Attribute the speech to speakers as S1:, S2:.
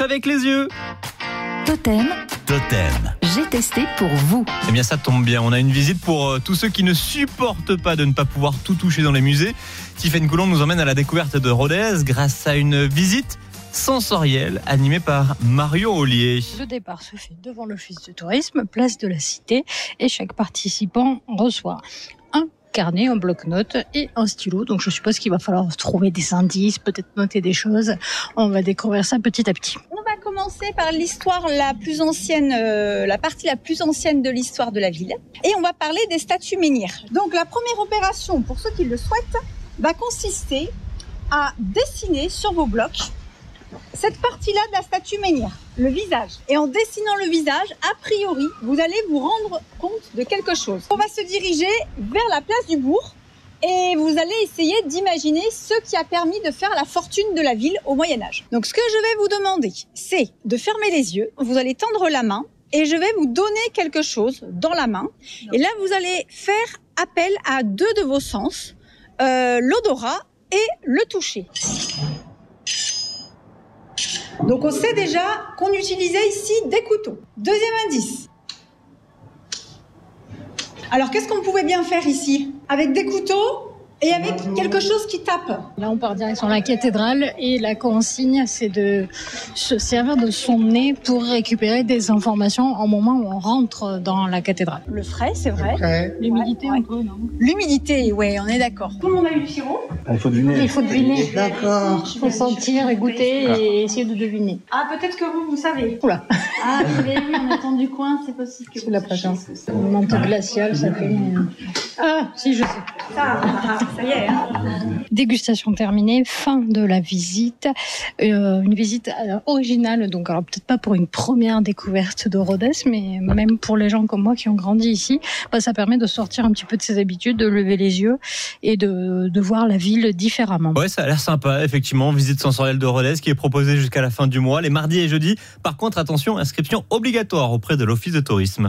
S1: avec les yeux.
S2: Totem,
S1: Totem.
S2: j'ai testé pour vous.
S1: Eh bien, ça tombe bien. On a une visite pour euh, tous ceux qui ne supportent pas de ne pas pouvoir tout toucher dans les musées. Tiffaine Coulon nous emmène à la découverte de Rodez grâce à une visite sensorielle animée par Mario Ollier.
S3: Le départ se fait devant l'office de tourisme, place de la Cité, et chaque participant reçoit carnet, un bloc-notes et un stylo. Donc je suppose qu'il va falloir trouver des indices, peut-être noter des choses. On va découvrir ça petit à petit.
S4: On va commencer par l'histoire la plus ancienne, euh, la partie la plus ancienne de l'histoire de la ville. Et on va parler des statues menhirs. Donc la première opération, pour ceux qui le souhaitent, va consister à dessiner sur vos blocs cette partie-là de la statue menhir, le visage. Et en dessinant le visage, a priori, vous allez vous rendre compte de quelque chose. On va se diriger vers la place du bourg et vous allez essayer d'imaginer ce qui a permis de faire la fortune de la ville au Moyen Âge. Donc ce que je vais vous demander, c'est de fermer les yeux, vous allez tendre la main et je vais vous donner quelque chose dans la main. Et là, vous allez faire appel à deux de vos sens, euh, l'odorat et le toucher. Donc on sait déjà qu'on utilisait ici des couteaux. Deuxième indice. Alors qu'est-ce qu'on pouvait bien faire ici? Avec des couteaux et avec quelque chose qui tape.
S3: Là, on part direction la cathédrale et la consigne, c'est de se servir de son nez pour récupérer des informations au moment où on rentre dans la cathédrale.
S4: Le frais, c'est vrai.
S3: L'humidité,
S4: Ouais, L'humidité, ouais, on est d'accord. Tout le monde a eu le sirop
S5: Il faut deviner.
S3: Il faut deviner.
S5: D'accord.
S3: Il faut sentir et goûter et essayer de deviner.
S4: Ah, peut-être que vous, vous savez.
S3: Oula,
S4: Ah, vous vu en étant du coin, c'est possible que
S3: c'est la patience. Une menthe glaciale, ça fait... Ah, si, je sais.
S4: Ça, ah, ça y est. hein.
S3: Dégustation terminée, fin de la visite. Euh, une visite euh, originale, donc alors peut-être pas pour une première découverte de Rhodes, mais même pour les gens comme moi qui ont grandi ici, bah, ça permet de sortir un petit peu de ses habitudes, de lever les yeux et de, de voir la ville différemment.
S1: Ouais, ça a l'air sympa, effectivement. Visite sensorielle de Rodez qui est proposée jusqu'à la fin du mois, les mardis et jeudis. Par contre, attention, inscription obligatoire auprès de l'Office de tourisme.